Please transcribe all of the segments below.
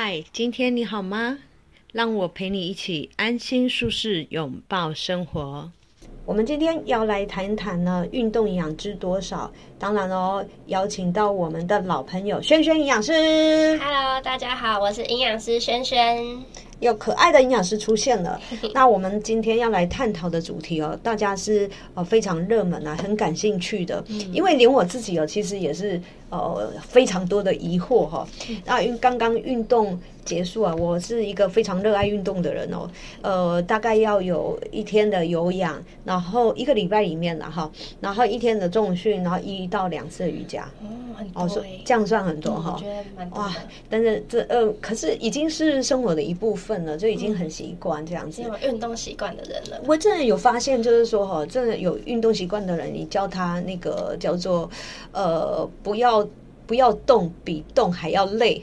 嗨，今天你好吗？让我陪你一起安心舒适拥抱生活。我们今天要来谈谈呢，运动营养知多少？当然哦，邀请到我们的老朋友轩轩营养师。Hello，大家好，我是营养师轩轩。有可爱的营养师出现了。那我们今天要来探讨的主题哦，大家是呃非常热门啊，很感兴趣的。因为连我自己哦，其实也是呃非常多的疑惑哈、那因为刚刚运动结束啊，我是一个非常热爱运动的人哦。呃，大概要有一天的有氧，然后一个礼拜里面了哈，然后一天的重训，然后一到两次的瑜伽。哦，很哦，多这样算很多哈。哇。，但是这呃，可是已经是生活的一部分了，就已经很习惯这样子。运动习惯的人了。我真的有发现，就是说哈，真的有运动习惯的人，你教他那个叫做呃，不要不要动，比动还要累。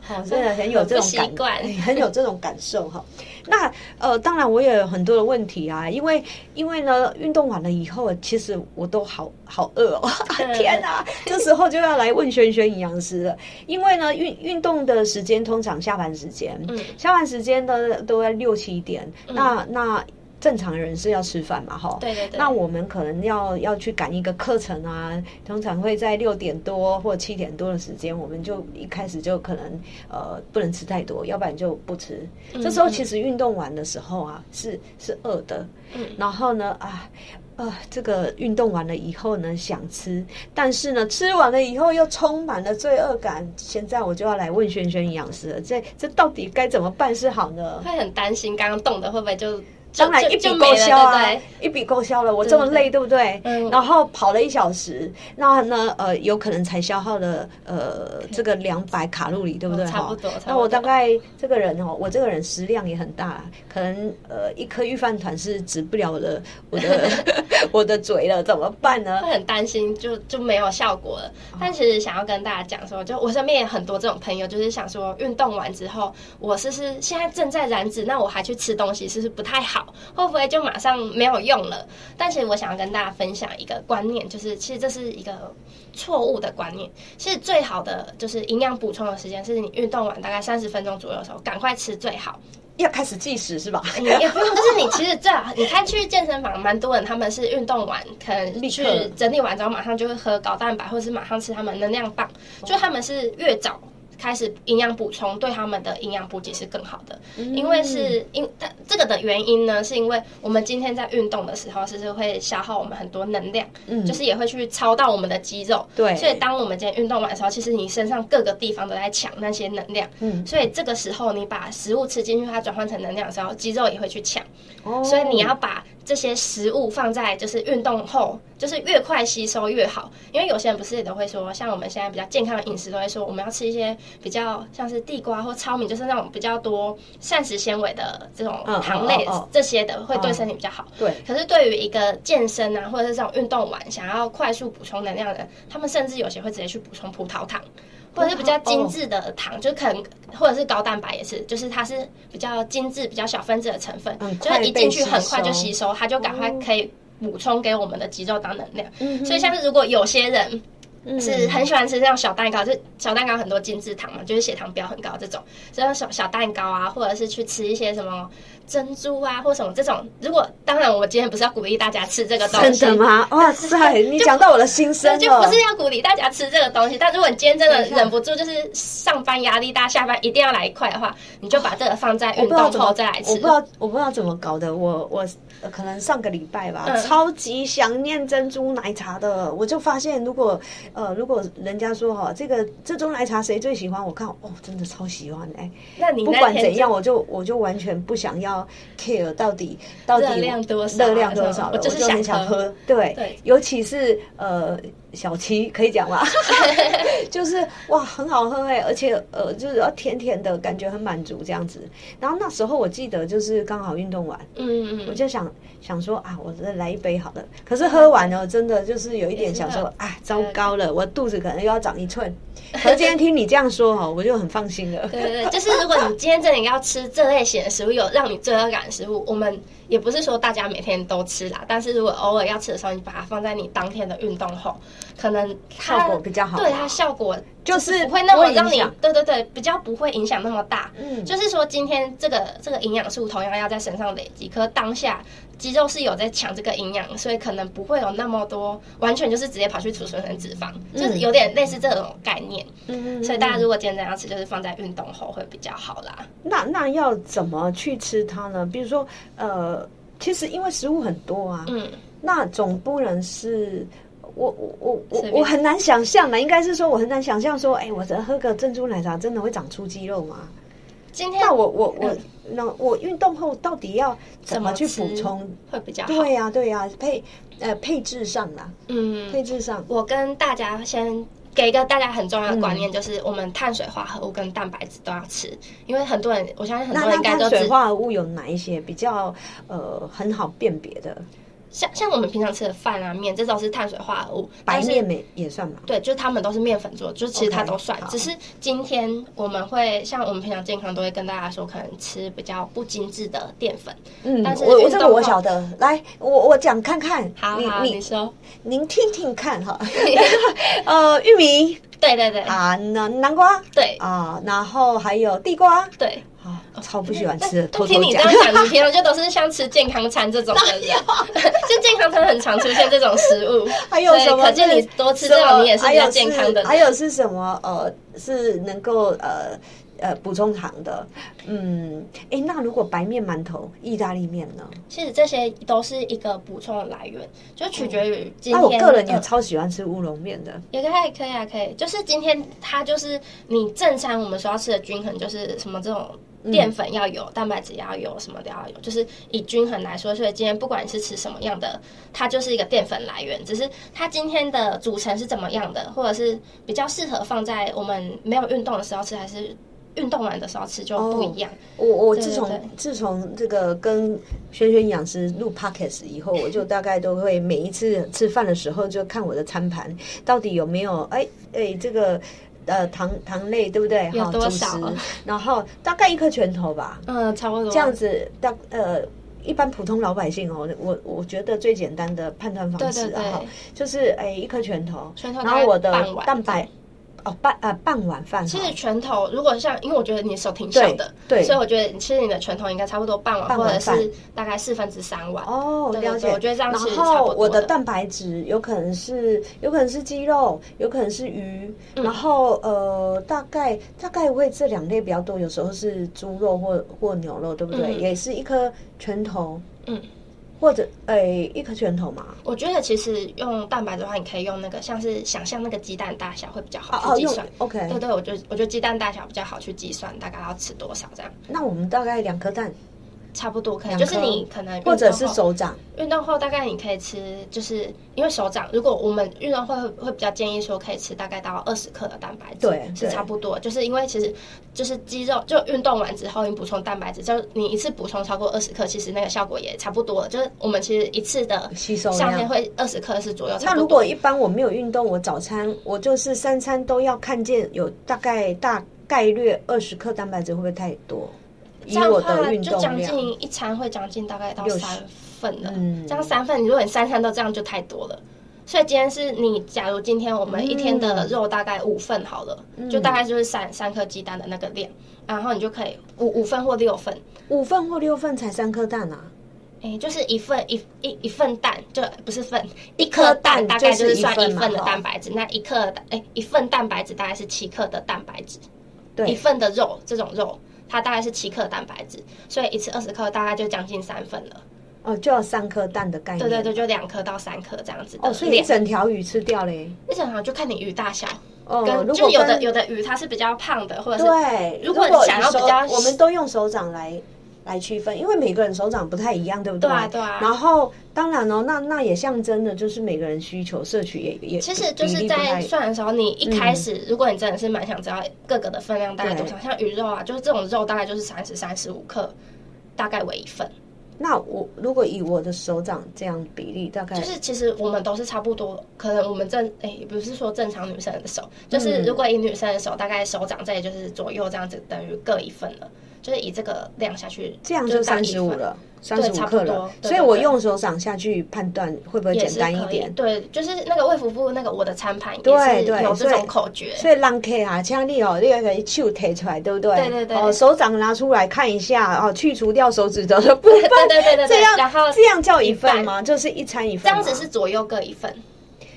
好、真的很有这种感，很有这种感受哈。那呃，当然我也有很多的问题啊，因为因为呢，运动完了以后，其实我都好好饿哦，天哪！这时候就要来问轩轩营养师了，因为呢，运运动的时间通常下班时间，嗯下班时间呢都在六七点，那那正常人是要吃饭嘛，哈，对对对那我们可能要要去赶一个课程啊，通常会在六点多或七点多的时间，我们就一开始就可能呃不能吃太多，要不然就不吃。这时候其实运动完的时候啊，是是饿的，嗯然后呢啊。呃，这个运动完了以后呢，想吃，但是呢，吃完了以后又充满了罪恶感。现在我就要来问轩轩营养师了，这这到底该怎么办是好呢？会很担心刚刚动的会不会就当然一笔勾销啊一笔勾销了。我这么累，对不对？嗯然后跑了一小时，那呢，呃，有可能才消耗了呃这个两百卡路里，对不对？哦差不多那我大概这个人哦，我这个人食量也很大，可能呃一颗预饭团是止不了我的我的 我的嘴了，怎么办呢？会很担心就就没有效果了。但其实想要跟大家讲说，就我身边也很多这种朋友，就是想说运动完之后，我是不是现在正在燃脂，那我还去吃东西，是不是不太好？会不会就马上没有用了？但其实我想要跟大家分享一个观念，就是其实这是一个错误的观念。其实最好的就是营养补充的时间，是你运动完大概三十分钟左右的时候，赶快吃最好。要开始计时是吧？也 也不用，就是你其实最好，你看去健身房，蛮多人他们是运动完，可能去整理完之后马上就会喝高蛋白，或者是马上吃他们能量棒，就他们是越早。开始营养补充对他们的营养补给是更好的，因为是因它这个的原因呢，是因为我们今天在运动的时候，其实会消耗我们很多能量，嗯。就是也会去超到我们的肌肉，对。所以当我们今天运动完的时候，其实你身上各个地方都在抢那些能量，嗯。所以这个时候你把食物吃进去，它转换成能量的时候，肌肉也会去抢。哦。所以你要把这些食物放在就是运动后，就是越快吸收越好。因为有些人不是也都会说，像我们现在比较健康的饮食，都会说我们要吃一些比较像是地瓜或糙米，就是那种比较多膳食纤维的这种嗯糖类这些的，会对身体比较好。对，可是对于一个健身啊，或者是这种运动完想要快速补充能量的人，他们甚至有些会直接去补充葡萄糖，或者是比较精致的糖，就可能或者是高蛋白也是，就是它是比较精致、比较小分子的成分很，就是一进去很快就吸吸收，它就赶快可以补充给我们的肌肉当能量。嗯所以像是如果有些人。哼是很喜欢吃这种小蛋糕，就小蛋糕很多精致糖嘛，就是血糖标很高这种，这种小小蛋糕啊，或者是去吃一些什么珍珠啊，或什么这种。如果当然，我今天不是要鼓励大家吃这个东西，真的吗？哇塞，你讲到我的心声就了不。是要鼓励大家吃这个东西，但如果你今天真的忍不住，就是上班压力大，下班一定要来一块的话，你就把这个放在我运动后再来吃。我不知道，我不知道怎么搞的。我我、呃可能上个礼拜吧，嗯超级想念珍珠奶茶的。我就发现，如果呃，如果人家说哈，这个这种奶茶谁最喜欢？我看哦，真的超喜欢哎、那你不管怎样，我就我就完全不想要 care 到底到底热量多少啊热量多少了，我就很想喝。对，对尤其是呃小七可以讲吗？就是哇，很好喝哎，而且呃，就是要甜甜的感觉很满足这样子。然后那时候我记得就是刚好运动完，嗯嗯我就想想说啊，我再来一杯好了。可是喝完了，真的就是有一点想说啊，糟糕了，我肚子可能又要长一寸。可是今天听你这样说哈，我就很放心了。对对对，就是如果你今天真的要吃这类型的食物，有让你罪恶感的食物，我们也不是说大家每天都吃啦，但是如果偶尔要吃的时候，你把它放在你当天的运动后，可能它效果比较好对它效果就是不会那么让你对对对，比较不会影响那么大。嗯就是说今天这个这个营养素同样要在身上累积，可是当下肌肉是有在抢这个营养，所以可能不会有那么多，完全就是直接跑去储存成脂肪，就是有点类似这种概念。嗯所以大家如果今天要吃，就是放在运动后会比较好啦。那那要怎么去吃它呢？比如说，呃，其实因为食物很多啊，嗯，那总不能是。我我我我我很难想象呢，应该是说我很难想象说，哎、我这喝个珍珠奶茶真的会长出肌肉吗？今天那我我我嗯那我运动后到底要怎么去吃补充？会比较好。对呀、对呀、配呃配置上啦，嗯，配置上，我跟大家先给一个大家很重要的嗯观念，就是我们碳水化合物跟蛋白质都要吃，因为很多人，我相信很多人应该都知化合物有哪一些比较呃很好辨别的？像像我们平常吃的饭啊面，这都是碳水化合物，白面也也算嘛？对，就是他们都是面粉做的，就是其实它都算。只是今天我们会像我们平常健康都会跟大家说，可能吃比较不精致的淀粉。嗯，但是我我这个我晓得，来，我我讲看看，好好，你你你说，您听听看哈，呃，玉米。对对对。啊，南南瓜。对。啊，然后还有地瓜。对。啊，超不喜欢吃的，偷偷听你这讲样。讲，你平常就都是像吃健康餐这种的人，就健康餐很常出现这种食物。还有什么？可见你多吃这种，你也是比较健康的人。还有是什么？呃，是能够呃呃补充糖的。嗯，哎，那如果白面馒头、意大利面呢？其实这些都是一个补充的来源，就取决于今那天。我个人也嗯超喜欢吃乌龙面的。也可以，可以啊，可以。就是今天它就是你正餐我们说要吃的均衡，就是什么这种淀粉要有，蛋白质要有，什么都要有，就是以均衡来说。所以今天不管你是吃什么样的，它就是一个淀粉来源，只是它今天的组成是怎么样的，或者是比较适合放在我们没有运动的时候吃，还是运动完的时候吃就不一样。我我自从自从这个跟轩轩营养师录 podcast 以后，我就大概都会每一次吃饭的时候就看我的餐盘到底有没有哎哎这个呃糖糖类对不对？有哈主食。多少，然后大概一颗拳头吧，嗯，差不多。这样子大呃。一般普通老百姓哦，我我觉得最简单的判断方式对对对。啊，就是哎一颗拳头，拳头然后我的蛋白哦半呃半碗饭，其实拳头如果像，因为我觉得你手挺小的，对。对所以我觉得其实你的拳头应该差不多半碗，或者是大概四分之三碗。哦，了解。我觉得这样然是差不多后我的的蛋白质有可能是有可能是鸡肉，有可能是鱼，嗯。然后呃大概大概会这两类比较多，有时候是猪肉或或牛肉，对不对？嗯。也是一颗拳头，嗯，或者诶一颗拳头嘛。我觉得其实用蛋白的话，你可以用那个像是想象那个鸡蛋大小会比较好去计算。OK，对对，我觉得我觉得鸡蛋大小比较好去计算，大概要吃多少这样，那我们大概两颗蛋，差不多可以。就是你可能或者是手掌。运动后大概你可以吃，就是因为手掌，如果我们运动后会会比较建议说可以吃大概到二十克的蛋白质，对对是差不多。就是因为其实就是肌肉就运动完之后，你补充蛋白质，就你一次补充超过二十克，其实那个效果也差不多了。就是我们其实一次的吸收量上限会二十克是左右，那。如果一般我没有运动，我早餐我就是三餐都要看见有大概大概率二十克蛋白质，会不会太多？以这样我的话就将，近一餐会将近大概到三份了。嗯。这样三份，如果你三餐都这样就太多了。所以今天是你，假如今天我们一天的肉大概五份好了，嗯。就大概就是三三颗鸡蛋的那个量，然后你就可以五五份或六份，五份或六份才三颗蛋啊。哎，就是一份一一一份蛋，就不是份，一颗颗蛋蛋大概就就是是算一份嘛一份的蛋白质，那一克哎一份蛋白质大概是七克的蛋白质，对，一份的肉这种肉它大概是七克蛋白质，所以一次二十克大概就将近三份了。哦，就要三颗蛋的概念。对对对，就两颗到三颗这样子的哦，所以一。整条鱼吃掉嘞。一整条就看你鱼大小，哦，就有的有的鱼它是比较胖的，或者是对，如果想要比较我们都用手掌来来区分，因为每个人手掌不太一样，对不对？对啊对啊然后当然哦，那那也象征的就是每个人需求摄取也也其实就是在算的时候，你一开始、如果你真的是蛮想知道各个的分量大概多少，像鱼肉啊，就是这种肉大概就是三十三十五克，大概为一份。那我如果以我的手掌这样比例，大概就是其实我们都是差不多，可能我们正哎、不是说正常女生的手，就是如果以女生的手，大概手掌这里就是左右这样子，等于各一份了。就是以这个量下去，这样就三十五了，三十五克了。所以我用手掌下去判断会不会简单一点？对，就是那个卫福部那个我的餐盘对也是对有这种口诀。所以让 K 啊，请你哦，你那个手提出来，对不对？对对对哦，手掌拿出来看一下，哦，去除掉手指头的部分。对对对对对这样然后这样叫一份吗？就是一餐一份吗。这样子是左右各一份，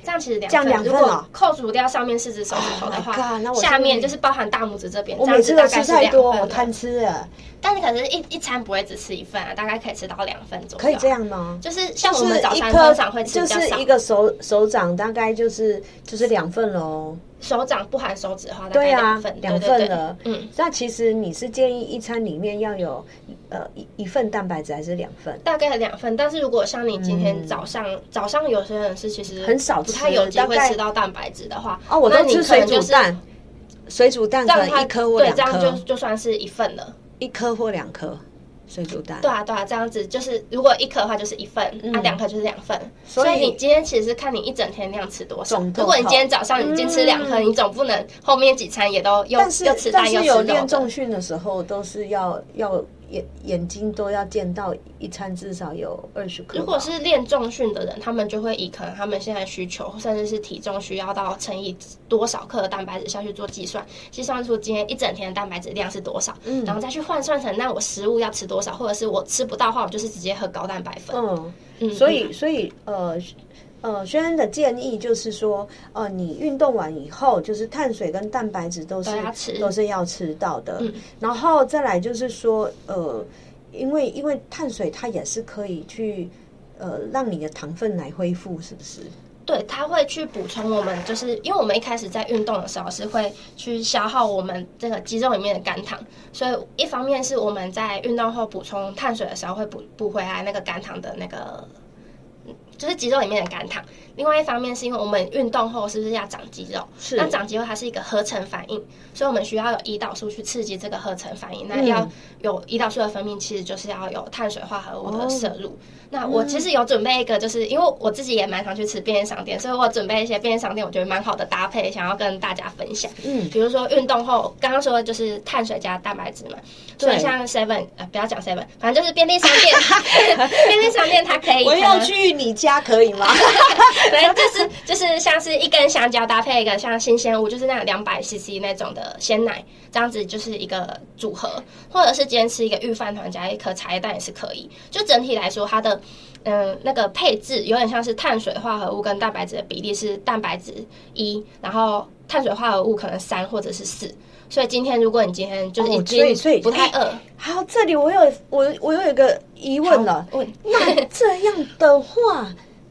这样其实两这样两份如果哦扣除掉上面四只手指头的 Oh 话 God，那我下面就是包含大拇指这边，我这样每次都吃子大概是太多，两份贪吃了，但你可能一一餐不会只吃一份啊，大概可以吃到两份左右。可以这样吗？就是像我是们早餐通常会吃就比较少，是一个手手掌大概就是就是两份喽。手掌不含手指的话，大对啊概两份，，两对对对份了。嗯，那其实你是建议一餐里面要有呃一一份蛋白质还是两份？大概两份。但是如果像你今天早上、早上有些人是其实嗯很少不太吃有机会吃到蛋白质的话，哦，我那你都吃水可能就是煮蛋，水煮蛋可这样一颗或对，两这样就，就算是一份了。一颗或两颗水煮蛋。对啊，对啊，这样子就是，如果一颗的话就是一份，那，两颗就是两份。嗯所以所以你今天其实是看你一整天量吃多少。如果你今天早上已经吃两颗，嗯你总不能后面几餐也都又又吃但蛋又吃肉是有练。重训的时候，都是要要眼眼睛都要见到一餐至少有二十克。如果是练重训的人，他们就会以可能他们现在需求，甚至是体重需要到乘以多少克的蛋白质下去做计算，计算出今天一整天的蛋白质量是多少，嗯然后再去换算成那我食物要吃多少，或者是我吃不到的话，我就是直接喝高蛋白粉。嗯，嗯所以所以呃。呃，轩恩的建议就是说，呃，你运动完以后，就是碳水跟蛋白质都是都都是要吃到的。嗯然后再来就是说，呃，因为因为碳水它也是可以去呃让你的糖分来恢复，是不是？对，它会去补充我们，就是因为我们一开始在运动的时候是会去消耗我们这个肌肉里面的肝糖，所以一方面是我们在运动后补充碳水的时候会补补回来那个肝糖的那个，嗯就是肌肉里面的肝糖。另外一方面是因为我们运动后是不是要长肌肉？是那长肌肉它是一个合成反应，所以我们需要有胰岛素去刺激这个合成反应。那嗯要有胰岛素的分泌，其实就是要有碳水化合物的摄入。哦那我其实有准备一个，就是因为我自己也蛮常去吃便利商店，所以我准备一些便利商店我觉得蛮好的搭配，想要跟大家分享。嗯，比如说运动后，刚刚说的就是碳水加蛋白质嘛，所以像 Seven 呃不要讲 Seven，反正就是便利商店，便利商店它可以我要去你家可以吗？反正就是就是像是一根香蕉搭配一个像新鲜物，就是那种两百 CC 那种的鲜奶，这样子就是一个组合，或者是今天吃一个御饭团加一颗茶叶蛋也是可以。就整体来说，它的嗯那个配置有点像是碳水化合物跟蛋白质的比例是蛋白质一，然后碳水化合物可能三或者是四。所以今天如果你今天就是已哦所以所以经不太饿，好，这里我有我我有一个疑问了。好问那这样的话，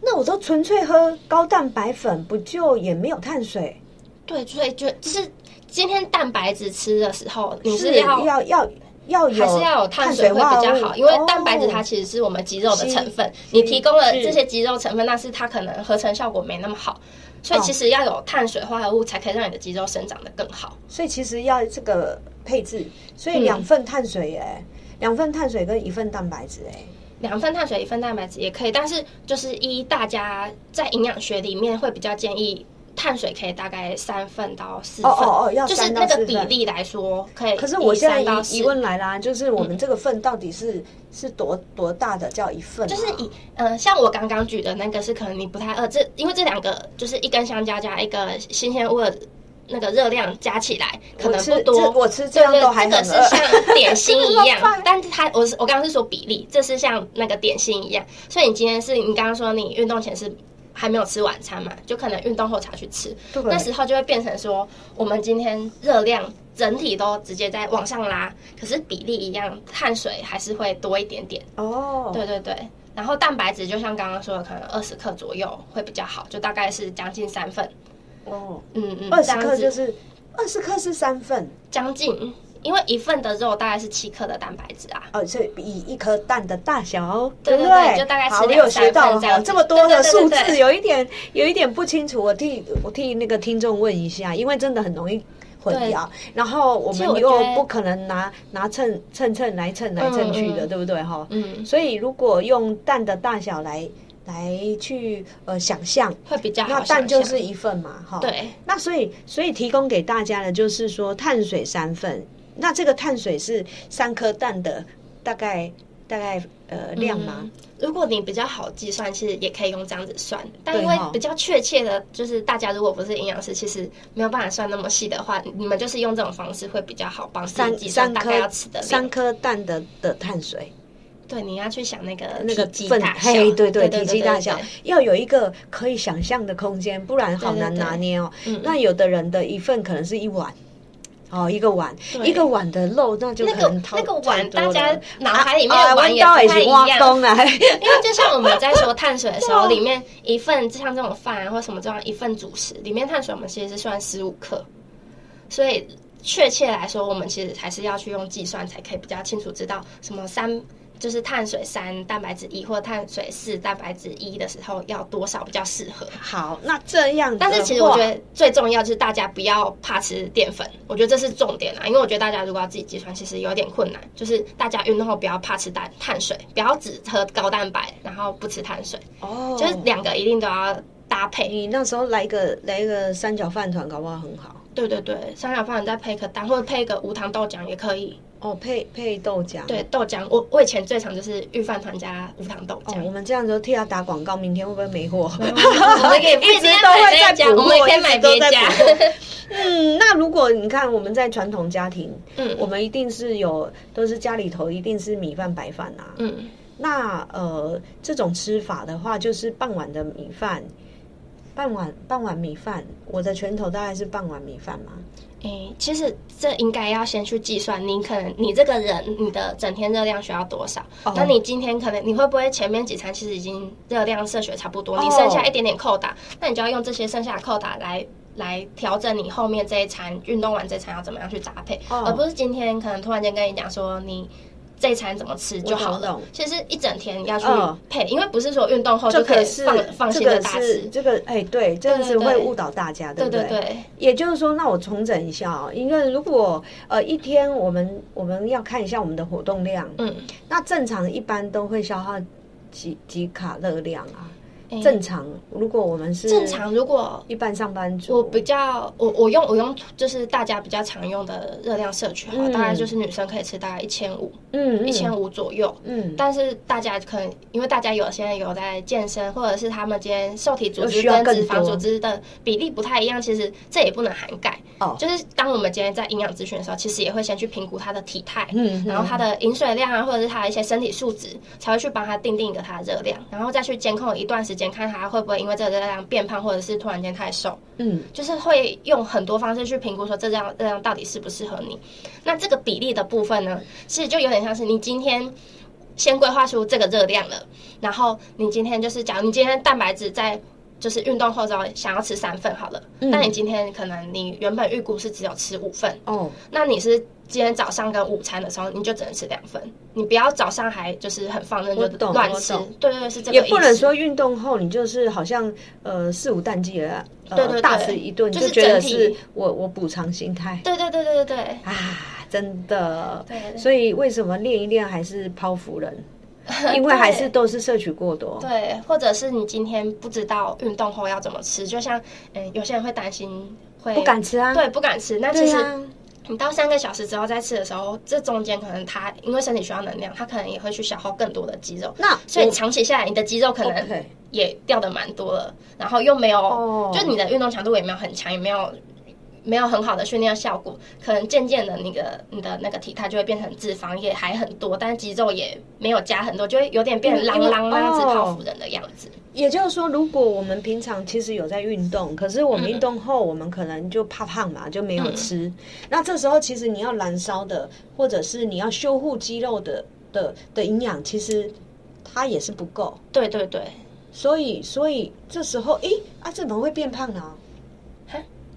那我都纯粹喝高蛋白粉，不就也没有碳水？对，所以就就是今天蛋白质吃的时候，你是要要要要有还是要有碳水会比较好，因为蛋白质它哦其实是我们肌肉的成分，是你提供了是这些肌肉成分，那是它可能合成效果没那么好，所以哦。其实要有碳水化合物才可以让你的肌肉生长的更好。所以其实要这个配置，所以嗯。两份碳水哎、两份碳水跟一份蛋白质哎、两份碳水，一份蛋白质也可以，但是就是一大家在营养学里面会比较建议。碳水可以大概三份到四份，哦哦哦要就是那个比例来说，可以。可是我现在疑疑问来啦，就是我们这个份到底是、是多多大的叫一份、啊？就是以呃，像我刚刚举的那个是可能你不太饿，这因为这两个就是一根香蕉加一个新鲜物的那个热量加起来可能不多，这我吃这样都还这个是像点心 一样，但是它我是我刚刚是说比例，这是像那个点心一样，所以你今天是你刚刚说你运动前是。还没有吃晚餐嘛，就可能运动后才去吃，那时候就会变成说，我们今天热量整体都直接在往上拉，可是比例一样，碳水还是会多一点点。哦，对对对，然后蛋白质就像刚刚说的，可能二十克左右会比较好，就大概是将近三份。哦，嗯嗯，二十克就是二十克是三份，将近，因为一份的肉大概是七克的蛋白质啊。哦，所以以一颗蛋的大小，对不对？对就大概好，我吃两有学到哈，三份这么多的数字，有一点有一点不清楚，我替我替那个听众问一下，因为真的很容易混淆，然后我们又不可能拿拿秤秤秤来称来称去的，对不对哈？嗯，所以如果用蛋的大小来来去呃想象，会比较好那。蛋就是一份嘛，哈。。对，那所以所以提供给大家的就是说碳水三份，那这个碳水是三颗蛋的大概大概呃量吗？嗯如果你比较好计算，其实也可以用这样子算。但因为比较确切的，就是大家如果不是营养师，其实没有办法算那么细的话，你们就是用这种方式会比较好帮自己三计算大三颗概要吃的。三颗蛋的的碳水，对，你要去想那个那个份体积大小，嘿，对对，对体积大小要有一个可以想象的空间，不然好难拿捏哦。嗯那有的人的一份可能是一碗。哦，一个碗，一个碗的肉，那就那个那个碗，大家脑海里面啊的碗也太一样。挖东啊，因为就像我们在说碳水的时候，哇 里面一份像这种饭啊或什么这样一份主食，里面碳水我们其实是算十五克，所以确切来说，我们其实还是要去用计算才可以比较清楚知道什么三就是碳水三蛋白质一或碳水四蛋白质一的时候要多少比较适合。好，那这样的，但是其实我觉得最重要就是大家不要怕吃淀粉，我觉得这是重点啊。因为我觉得大家如果要自己计算，其实有点困难。就是大家运动后不要怕吃碳碳水，不要只喝高蛋白，然后不吃碳水，哦，就是两个一定都要搭配。你那时候来一个来一个三角饭团，搞不好很好对对对，三角饭团再配个蛋，或者配一个无糖豆浆也可以。哦，配配豆浆，对，豆浆，我我以前最常就是预饭团加无糖豆哦，浆。我们这样就替他打广告，明天会不会没货？我们可以一直都会在补货，我们也可以买别家。嗯，那如果你看我们在传统家庭，嗯我们一定是有都是家里头一定是米饭白饭啊。嗯，那呃，这种吃法的话，就是半碗的米饭，半碗半碗米饭，我的拳头大概是半碗米饭嘛。诶，其实这应该要先去计算，你可能你这个人你的整天热量需要多少？哦那你今天可能你会不会前面几餐其实已经热量摄取差不多，哦你剩下一点点扣打，那你就要用这些剩下的扣打来。来调整你后面这一餐运动完这餐要怎么样去搭配，哦而不是今天可能突然间跟你讲说你这一餐怎么吃就好了。其实一整天要去嗯配，因为不是说运动后这就可以放放这心的大吃。这个哎，对，这个是对对会误导大家，对不对对对，也就是说，那我重整一下哦，因为如果呃一天我们我们要看一下我们的活动量，嗯，那正常一般都会消耗几几卡热量啊？诶正常，如果我们是正常如果一般上班族，我比较，我我用我用就是大家比较常用的热量摄取哈，嗯。大概就是女生可以吃大概一千五，嗯一千五左右。嗯，但是大家可能因为大家有些人有在健身，或者是他们今天受体组织跟脂肪组织的比例不太一样，其实这也不能涵盖。哦。就是当我们今天在营养咨询的时候，其实也会先去评估他的体态，嗯。然后他的饮水量啊，或者是他的一些身体素质，才会去帮他定定一个他的热量，然后再去监控一段时间，看他会不会因为这个热量变胖，或者是突然间太瘦。嗯就是会用很多方式去评估说这样热量到底适不适合你。那这个比例的部分呢，其实就有点像是你今天先规划出这个热量了，然后你今天就是假如你今天蛋白质在就是运动后之后想要吃三份好了，嗯。那你今天可能你原本预估是只有吃五份，哦，那你是今天早上跟午餐的时候，你就只能吃两份，你不要早上还就是很放任就乱吃，对对对，是这个也不能说运动后你就是好像呃肆无忌惮的呃对对对。大吃一顿，就是觉得是我我补偿心态。对对对对对。对。啊，真的。对。所以为什么练一练还是剖腹人？因为还是都是摄取过多。对，或者是你今天不知道运动后要怎么吃，就像嗯，有些人会担心会不敢吃啊。对不敢吃，那其实你到三个小时之后再吃的时候，这中间可能它因为身体需要能量，它可能也会去消耗更多的肌肉，那所以我长期下来，你的肌肉可能也掉的蛮多了，然后又没有，哦就你的运动强度也没有很强，也没有。没有很好的训练效果，可能渐渐的，你的你的那个体态就会变成脂肪也还很多，但是肌肉也没有加很多，就会有点变成啷啷那样子哦泡芙人的样子。也就是说，如果我们平常其实有在运动，可是我们运动后，我们可能就怕胖嘛，就没有吃。那这时候其实你要燃烧的，或者是你要修护肌肉的的的营养，其实它也是不够。对对对，所以，所以这时候，诶啊，怎么会变胖呢？哈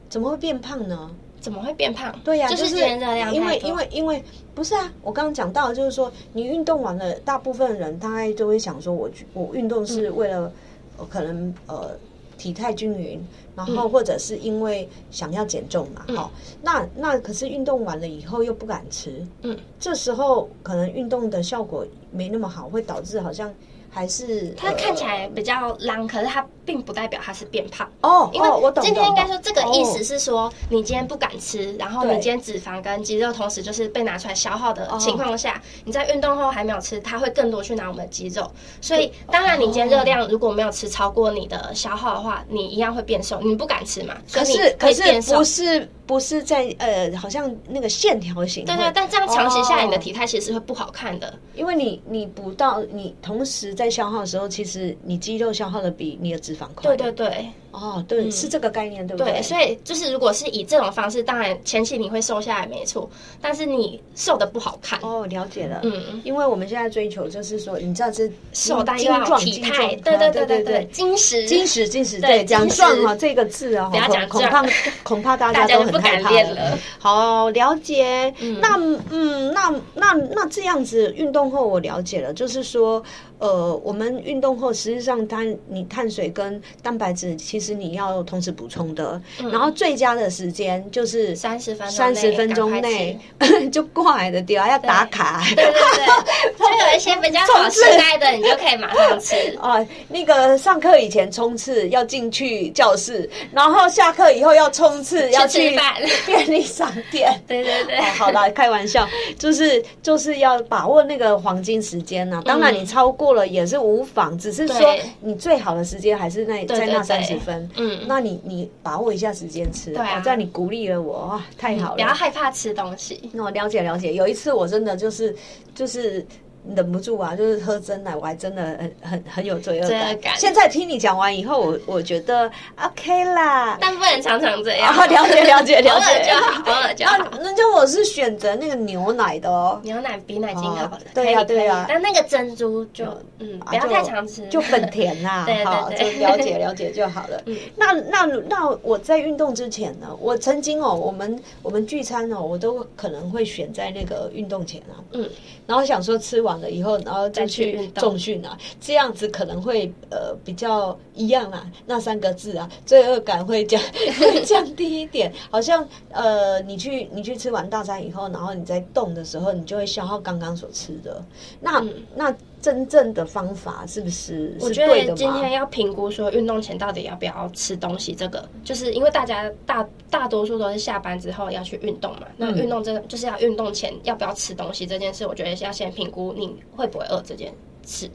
怎么会变胖呢？怎么会变胖？对呀、就就是因为因为因为不是啊，我刚刚讲到的就是说，你运动完了，大部分人大概就会想说我，我运动是为了、呃可能呃体态均匀，然后或者是因为想要减重嘛，好、那那可是运动完了以后又不敢吃，嗯，这时候可能运动的效果没那么好，会导致好像还是它看起呃来比较浪，可是它并不代表它是变胖。哦，因为哦我懂今天应该懂说这个意思哦是说，你今天不敢吃，然后你今天脂肪跟肌肉同时就是被拿出来消耗的哦情况下，你在运动后还没有吃，它会更多去拿我们的肌肉。所以当然你今天热量如果没有吃超过你的消耗的话，你一样会变瘦。你不敢吃嘛，可是可是不。是不是在呃，好像那个线条型，对对，但这样长期下来，你的哦体态其实是会不好看的。因为你你不到你同时在消耗的时候，其实你肌肉消耗的比你的脂肪快。对对对哦，对，是这个概念，对不对，所以就是如果是以这种方式，当然前期你会瘦下来没错，但是你瘦的不好看。哦，了解了。嗯，因为我们现在追求就是说，你知道这瘦但又要体态，对对啊对对对，对。金石金石，金石，对对，讲壮哈这个字啊，不要讲恐恐怕恐怕大大家都很害怕了。好，了解。那嗯，那那那这样子运动后我了解了，就是说，呃，我们运动后实际上碳你碳水跟蛋白质其实你要同时补充的，然后最佳的时间就是三十分钟三十分钟内 就过来的掉，要打卡。对对对，就 有一些比较好吃待的，你就可以马上吃。啊，那个上课以前冲刺要进去教室，然后下课以后要冲刺 要去便利商店。对对对。哦，好啦，开玩笑，就是就是要把握那个黄金时间啊、当然你超过了也是无妨，只是说你最好的时间还是那对在那三十分。嗯那你你把握一下时间吃，对啊哦这样你鼓励了我，哇，太好了不要了。害怕吃东西。那我了解了解，有一次我真的就是就是。忍不住啊，就是喝真奶，我还真的很很很有罪恶感。感现在听你讲完以后，我我觉得 OK 啦。但不能常常这样。啊，了解了解 了偶尔解就好，偶尔就那好。那就我是选择那个牛奶的哦。牛奶比奶精好对呀对呀但那个珍珠就嗯，不要太常吃，就很甜呐、对对好，就对了解了解就好了。那那那我在运动之前呢，我曾经哦，我们我们聚餐哦，我都可能会选在那个运动前啊，嗯，然后想说吃完了以后，然后再再去重训啊，这样子可能会呃比较一样啊，那三个字啊，罪恶感会降 会降低一点，好像呃你去你去吃完大餐以后，然后你在动的时候，你就会消耗刚刚所吃的，那、那真正的方法是不是我觉？得今天要评估说运动前到底要不要吃东西，这个就是因为大家大大多数都是下班之后要去运动嘛。那运动这个就是要运动前要不要吃东西这件事，我觉得是要先评估你会不会饿这件事。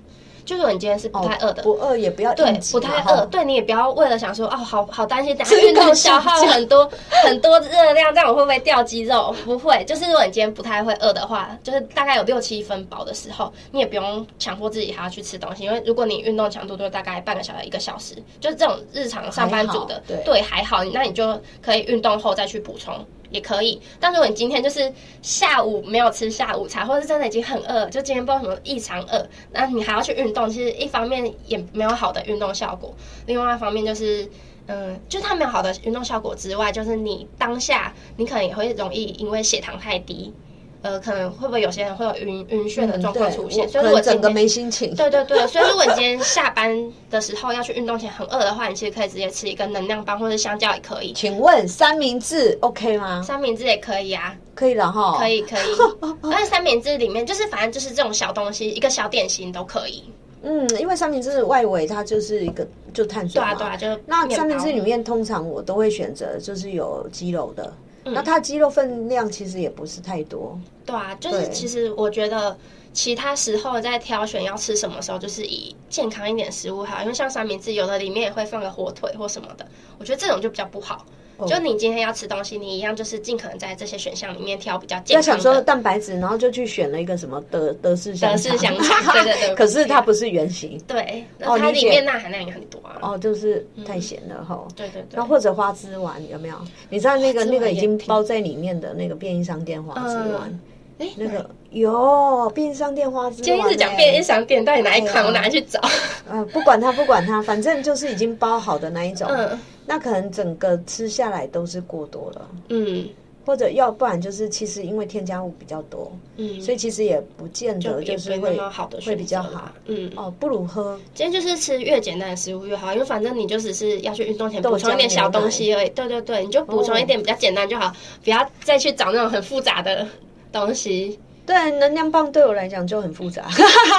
就如果你今天是不太饿的，不饿也不要对不太饿，对你也不要为了想说哦，好好担心，等下运动消耗很多很多热量，这样我会不会掉肌肉？不会，就是如果你今天不太会饿的话，就是大概有六七分饱的时候，你也不用强迫自己还要去吃东西，因为如果你运动强度都大概半个小时一个小时，就是这种日常上班族的对还好，那你就可以运动后再去补充。也可以，但如果你今天就是下午没有吃下午茶，或者是真的已经很饿，就今天不知道什么异常饿，那你还要去运动，其实一方面也没有好的运动效果，另外一方面就是。嗯，就它没有好的运动效果之外，就是你当下你可能也会容易因为血糖太低，呃，可能会不会有些人会有晕晕眩的状况出现，嗯所以我可能整个如果今天没心情。对对对，所以如果你今天下班的时候要去运动前很饿的话，你其实可以直接吃一个能量棒或者香蕉也可以，请问三明治 OK 吗？三明治也可以啊，可以了哈。可以可 以。但是三明治里面就是反正就是这种小东西，一个小点心都可以。嗯，因为三明治外围它就是一个就碳水嘛。对啊对啊，就是那三明治里面通常我都会选择就是有鸡肉的，嗯那它鸡肉分量其实也不是太多。对啊，就是其实我觉得其他时候在挑选要吃什么时候，就是以健康一点食物好，因为像三明治有的里面也会放个火腿或什么的，我觉得这种就比较不好。哦就你今天要吃东西，你一样就是尽可能在这些选项里面挑比较要想说的。蛋白质，然后就去选了一个什么德德式香德式香肠 对对对可是它不是圆形对，哦它里面钠含量也很多啊。哦，就是太咸了哈。对对对那。或者花枝丸有没有？你知道那个那个已经包在里面的那个便利商店花枝丸，哎，那个有便利商店花枝丸、欸。今天一直讲便利商店，到底哪一款？我拿去找。呃，不管它不管它，反正就是已经包好的那一种。嗯那可能整个吃下来都是过多了。嗯，或者要不然就是其实因为添加物比较多，嗯，所以其实也不见得就是会好的会比较好。嗯，哦，不如喝今天就是吃越简单的食物越好，因为反正你就只是要去运动前补充一点小东西而已。对对对，你就补充一点比较简单就好，不要再去找那种很复杂的东西。对，能量棒对我来讲就很复杂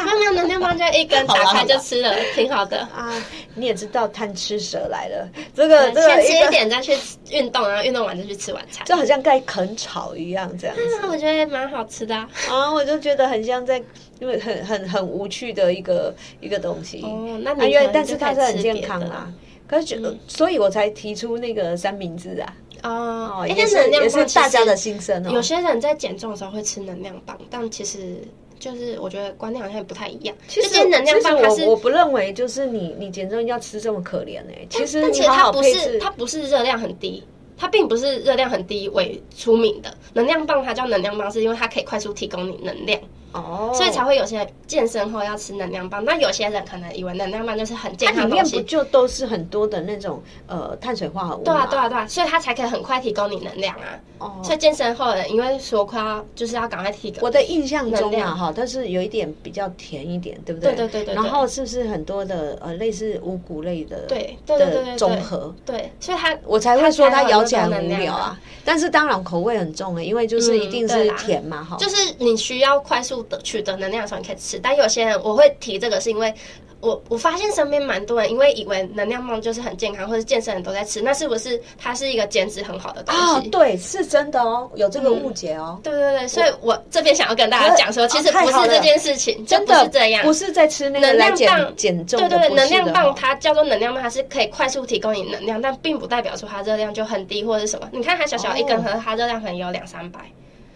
没有没有，能量棒就一根 打开就吃了，挺好的。啊。你也知道贪吃蛇来了，这个这个先吃一点再去运动，然后运动完再去吃晚餐。就好像在啃草一样这样子那我觉得蛮好吃的啊。啊，我就觉得很像在，因为很很很无趣的一个一个东西。哦，那啊，因为你可能但是它是很健康啦。可是就、所以我才提出那个三明治啊，哦哦，，哎也是但能量也是棒其实大家的心声哦。有些人在减重的时候会吃能量棒，但其实就是我觉得观念好像也不太一样。其实能量棒它是我我不认为就是你你减重要吃这么可怜哎、其实但其实它不是它不是热量很低，它并不是热量很低为出名的。能量棒它叫能量棒，是因为它可以快速提供你能量，哦，所以才会有些健身后要吃能量棒。那有些人可能以为能量棒就是很健它里面不康的东西。就都是很多的那种呃碳水化合物对啊，对啊，对啊，所以它才可以很快提供你能量啊。哦，所以健身后的人因为说快要就是要赶快提供，我的印象中啊，哈，它是有一点比较甜一点，对不对？对对对对对然后是不是很多的呃类似五谷类的对对对对综合？对，所以它我才会说它咬起来很无聊啊。但是当然口味很重诶，因为就是一定是甜嘛，哈、就是你需要快速的取得能量的时候，你可以吃。但有些人我会提这个，是因为我我发现身边蛮多人因为以为能量棒就是很健康，或者健身人都在吃，那是不是它是一个减脂很好的东啊，西？对，是真的哦，有这个误解哦。对对对，所以我这边想要跟大家讲说，哦其实不是这件事情，就真的不是这样，不是在吃那个能量棒减重的，对对对，能量棒它叫做能量棒，它是可以快速提供你能量，但并不代表说它热量就很低或者是什么。你看它小小一根，哦可是它热量可能有两三百。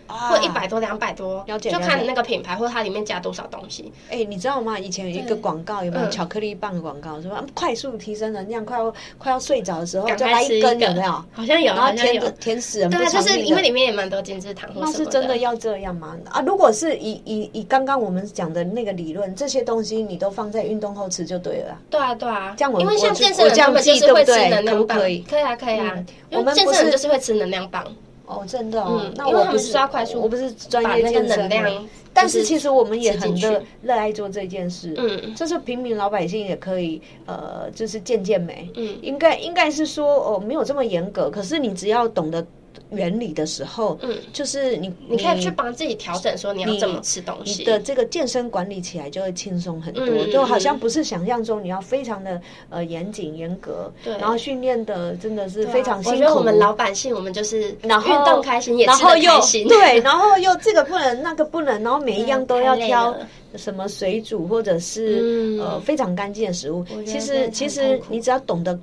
啊或一百多、两百多，了解就看那个品牌或者它里面加多少东西。哎、你知道吗？以前有一个广告，有没有嗯巧克力棒的广告？说啊快速提升能量，快要快要睡着的时候赶就来一根，个有没有？好像有，然后甜的。甜死人，对就是因为里面也蛮多精制糖或那是真的要这样吗？啊，如果是以以以刚刚我们讲的那个理论，这些东西你都放在运动后吃就对了。对啊，对啊，这样我因为像健身人我这样他们就记是会吃对不对能量棒，可不可以可以啊，可以啊我们健身人就是会吃能量棒，哦，真的哦，那我不是要快速我不是专业健身的能量。但是其实我们也很热热爱做这件事，嗯就是平民老百姓也可以，呃，就是健健美，嗯应该应该是说哦，没有这么严格，可是你只要懂得原理的时候，嗯，就是你你可以去帮自己调整，说你要怎么吃东西。你西。的这个健身管理起来就会轻松很多，嗯就好像不是想象中你要非常的呃严谨严格，对。然后训练的真的是非常辛苦。我觉得我们老百姓，我们就是然后运动开心，也然后又开心。对，然后又这个不能那个不能，然后每一样都要挑了。什么水煮或者是、嗯。呃非常干净的食物。其实其实你只要懂得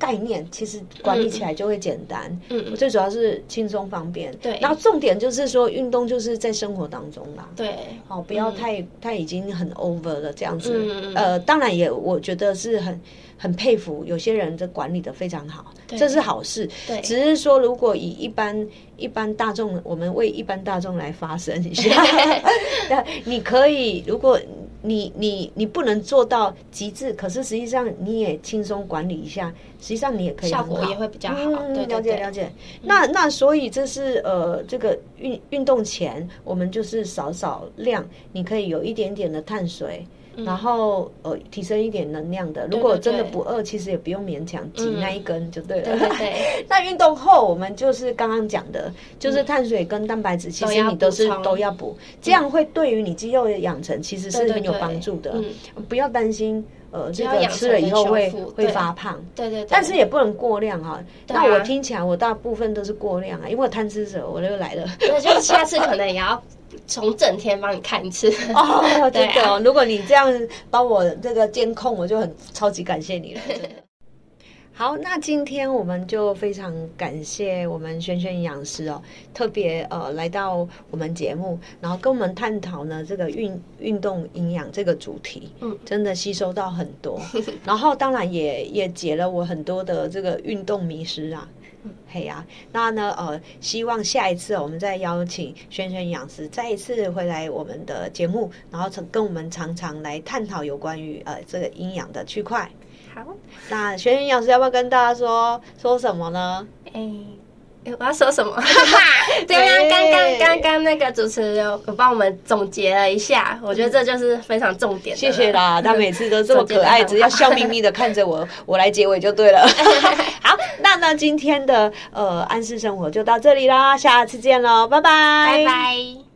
概念，其实管理起来就会简单。嗯最主要是轻松方便。对然后重点就是说运动就是在生活当中啦。对，哦，不要太、太已经很 over 了这样子。呃，当然也我觉得是很很佩服有些人的管理的非常好，对这是好事。对只是说如果以一般一般大众，我们为一般大众来发声一下，那你可以，如果你你你不能做到极致，可是实际上你也轻松管理一下，实际上你也可以效果也会比较好。嗯，对对了解了解。那那所以这是呃，这个运运动前，我们就是少少量，你可以有一点点的碳水。然后呃，提升一点能量的。如果真的不饿，其实也不用勉强挤嗯那一根就对了。对对对，那运动后，我们就是刚刚讲的，就是碳水跟蛋白质，其实你都是都要补，这样会对于你肌肉的养成其实是很有帮助的。嗯不要担心，呃，这个吃了以后会会发胖。对对对，但是也不能过量哈、那我听起来，我大部分都是过量啊，因为我贪吃者，我又来了。那就下次可能也要从整天帮你看一次。哦，真 对啊的哦，如果你这样帮我这个监控，我就很超级感谢你了。好，那今天我们就非常感谢我们轩轩营养师哦，特别呃来到我们节目，然后跟我们探讨呢这个运运动营养这个主题，嗯真的吸收到很多，然后当然也也解了我很多的这个运动迷失啊。嘿呀、那呢？呃，希望下一次我们再邀请轩轩营养师再一次回来我们的节目，然后跟我们常常来探讨有关于呃这个营养的区块。好，那轩轩营养师要不要跟大家说说什么呢？哎，诶我要说什么？对呀，刚刚刚刚那个主持人帮我们总结了一下，我觉得这就是非常重点。谢谢啦，他每次都这么可爱，只要笑眯眯的看着我，我来结尾就对了。好，那那今天的呃安适生活就到这里啦，下次见喽，拜拜，拜拜。